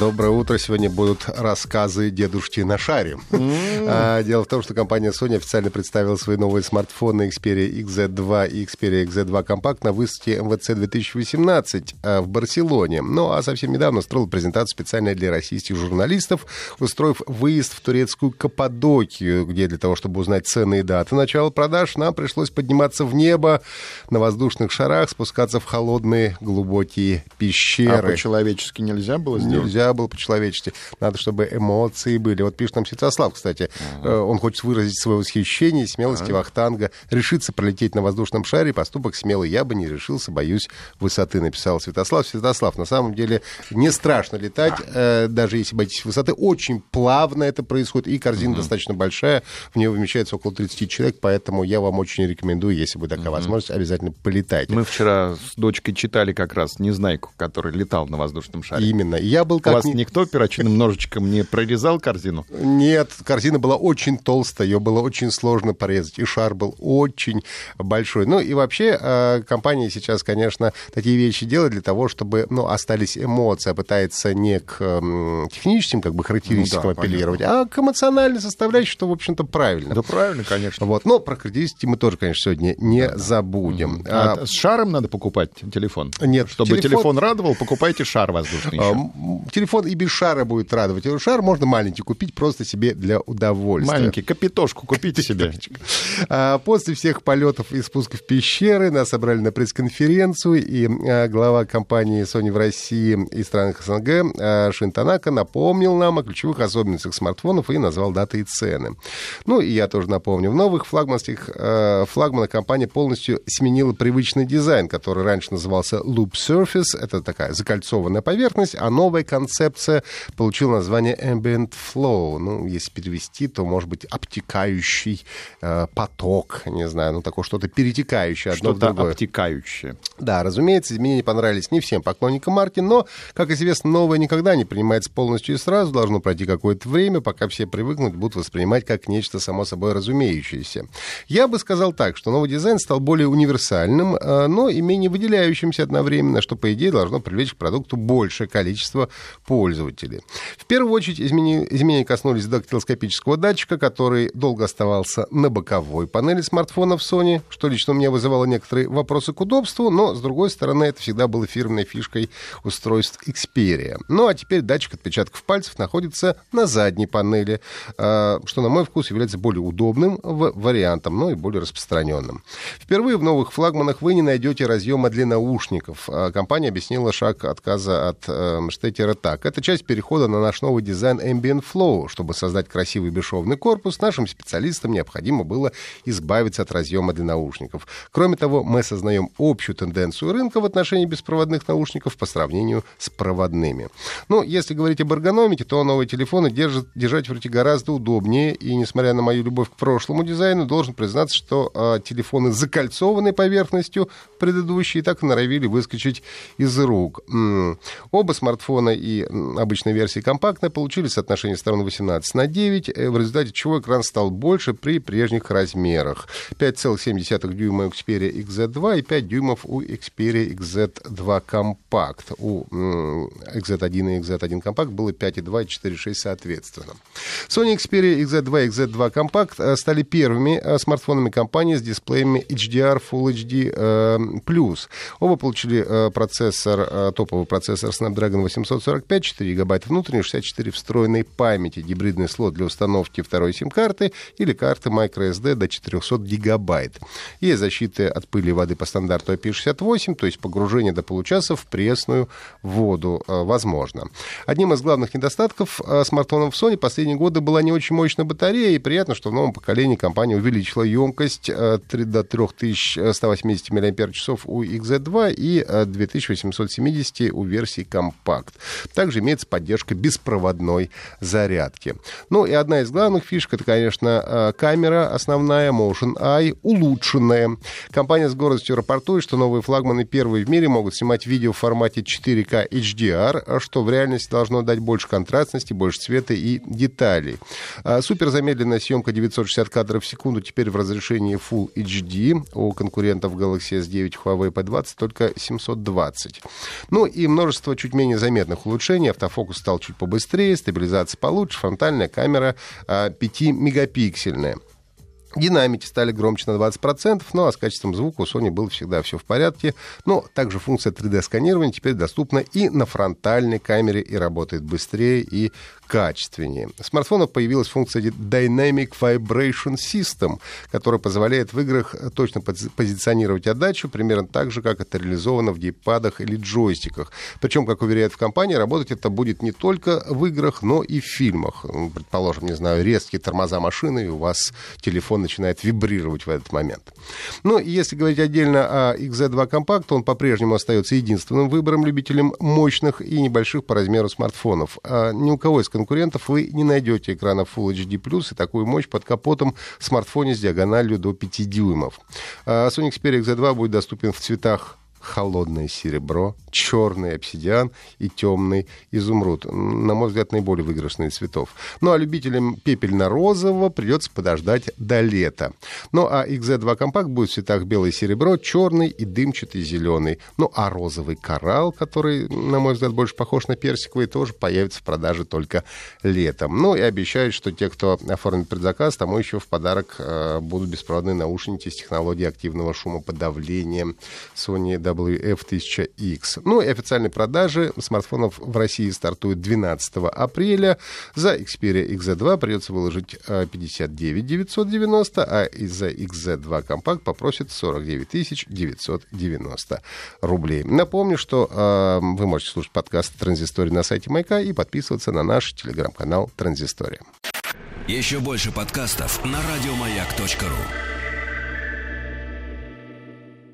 Доброе утро. Сегодня будут рассказы дедушки на шаре. Mm. Дело в том, что компания Sony официально представила свои новые смартфоны Xperia XZ2 и Xperia XZ2 Compact на выставке MVC 2018 а, в Барселоне. Ну а совсем недавно устроил презентацию специально для российских журналистов, устроив выезд в турецкую Каппадокию, где для того, чтобы узнать цены и даты начала продаж, нам пришлось подниматься в небо на воздушных шарах, спускаться в холодные глубокие пещеры. А по-человечески нельзя было сделать? Нельзя было по-человечески. Надо, чтобы эмоции были. Вот пишет нам Святослав, кстати. Uh-huh. Он хочет выразить свое восхищение, смелости uh-huh. Вахтанга. Решиться пролететь на воздушном шаре. Поступок смелый. Я бы не решился, боюсь высоты, написал Святослав. Святослав, на самом деле не страшно летать, uh-huh. даже если боитесь высоты. Очень плавно это происходит. И корзина uh-huh. достаточно большая. В нее вмещается около 30 человек. Поэтому я вам очень рекомендую, если будет такая uh-huh. возможность, обязательно полетайте. Мы вчера с дочкой читали как раз «Незнайку», который летал на воздушном шаре. Именно. Я был как вас никто перочинным ножичком не прорезал корзину? Нет, корзина была очень толстая, ее было очень сложно порезать, и шар был очень большой. Ну и вообще э, компания сейчас, конечно, такие вещи делает для того, чтобы ну, остались эмоции, а пытается не к техническим как бы характеристикам ну, да, апеллировать, понятно. а к эмоциональной составляющей, что, в общем-то, правильно. Да правильно, конечно. Вот. Но про характеристики мы тоже, конечно, сегодня не да, забудем. Угу. А, а с шаром надо покупать телефон? Нет. Чтобы телефон, телефон радовал, покупайте шар воздушный. А, телефон и без шара будет радовать. Шар можно маленький купить просто себе для удовольствия. Маленький, капитошку купите себе. А, после всех полетов и спусков в пещеры нас собрали на пресс-конференцию, и а, глава компании Sony в России и странах СНГ а, Шинтанака напомнил нам о ключевых особенностях смартфонов и назвал даты и цены. Ну, и я тоже напомню. В новых флагманских флагманах компания полностью сменила привычный дизайн, который раньше назывался Loop Surface. Это такая закольцованная поверхность, а новая концепция получил название Ambient Flow. Ну, если перевести, то, может быть, обтекающий э, поток, не знаю, ну, такое что-то перетекающее одно что-то в другое. обтекающее. Да, разумеется, изменения понравились не всем поклонникам марки, но, как известно, новое никогда не принимается полностью и сразу. Должно пройти какое-то время, пока все привыкнут, будут воспринимать как нечто само собой разумеющееся. Я бы сказал так, что новый дизайн стал более универсальным, э, но и менее выделяющимся одновременно, что, по идее, должно привлечь к продукту большее количество пользователей. В первую очередь изменения, изменения коснулись дактилоскопического датчика, который долго оставался на боковой панели смартфонов Sony, что лично у меня вызывало некоторые вопросы к удобству, но, с другой стороны, это всегда было фирменной фишкой устройств Xperia. Ну, а теперь датчик отпечатков пальцев находится на задней панели, а, что, на мой вкус, является более удобным вариантом, но и более распространенным. Впервые в новых флагманах вы не найдете разъема для наушников. А, компания объяснила шаг отказа от э, штекера так. Эта часть перехода на наш новый дизайн Ambient Flow. Чтобы создать красивый бесшовный корпус, нашим специалистам необходимо было избавиться от разъема для наушников. Кроме того, мы осознаем общую тенденцию рынка в отношении беспроводных наушников по сравнению с проводными. Ну, если говорить об эргономике, то новые телефоны держат, держать в руке гораздо удобнее, и несмотря на мою любовь к прошлому дизайну, должен признаться, что э, телефоны с закольцованной поверхностью предыдущие так и норовили выскочить из рук. М-м. Оба смартфона и обычно обычной версии компактной получили соотношение сторон 18 на 9, э, в результате чего экран стал больше при прежних размерах. 5,7 дюйма у Xperia XZ2 и 5 дюймов у Xperia XZ2 Compact. У XZ1 и XZ1 Compact было 5,2 и 4,6 соответственно. Sony Xperia XZ2 и XZ2 Compact э, стали первыми э, смартфонами компании с дисплеями HDR Full HD+. Оба получили процессор, топовый процессор Snapdragon 845, 4 ГБ внутренней, 64 встроенной памяти, гибридный слот для установки второй сим-карты или карты microSD до 400 гигабайт. Есть защита от пыли и воды по стандарту IP68, то есть погружение до получаса в пресную воду э, возможно. Одним из главных недостатков э, смартфонов Sony последние годы была не очень мощная батарея, и приятно, что в новом поколении компания увеличила емкость 3 э, до 3180 мАч у XZ2 и 2870 у версии Compact. Также имеется поддержка беспроводной зарядки. Ну и одна из главных фишек, это, конечно, камера основная Motion Eye, улучшенная. Компания с гордостью рапортует, что новые флагманы первые в мире могут снимать видео в формате 4К HDR, что в реальности должно дать больше контрастности, больше цвета и деталей. А, супер замедленная съемка 960 кадров в секунду теперь в разрешении Full HD. У конкурентов Galaxy S9 Huawei P20 только 720. Ну и множество чуть менее заметных улучшений. Автофокус стал чуть побыстрее, стабилизация получше, фронтальная камера 5-мегапиксельная. Динамики стали громче на 20%, ну а с качеством звука у Sony было всегда все в порядке. Но также функция 3D-сканирования теперь доступна и на фронтальной камере и работает быстрее и качественнее. В смартфонах появилась функция Dynamic Vibration System, которая позволяет в играх точно позиционировать отдачу, примерно так же, как это реализовано в геймпадах или джойстиках. Причем, как уверяют в компании, работать это будет не только в играх, но и в фильмах. Предположим, не знаю, резкие тормоза машины, и у вас телефон начинает вибрировать в этот момент. Ну, если говорить отдельно о XZ2 Compact, он по-прежнему остается единственным выбором любителям мощных и небольших по размеру смартфонов. А ни у кого из конкурентов вы не найдете экранов Full HD+, и такую мощь под капотом в смартфоне с диагональю до 5 дюймов. А Sony Xperia XZ2 будет доступен в цветах холодное серебро, черный обсидиан и темный изумруд. На мой взгляд, наиболее выигрышные цветов. Ну а любителям пепельно-розового придется подождать до лета. Ну а XZ2 компакт будет в цветах белое серебро, черный и дымчатый зеленый. Ну а розовый коралл, который, на мой взгляд, больше похож на персиковый, тоже появится в продаже только летом. Ну и обещают, что те, кто оформит предзаказ, тому еще в подарок э, будут беспроводные наушники с технологией активного шумоподавления Sony WF-1000X. Ну и официальные продажи смартфонов в России стартуют 12 апреля. За Xperia XZ2 придется выложить 59 э, 990, а из-за XZ2 компакт попросят 49 990 рублей. Напомню, что э, вы можете слушать подкаст «Транзистория» на сайте Майка и подписываться на наш телеграм-канал «Транзистория». Еще больше подкастов на радиомаяк.ру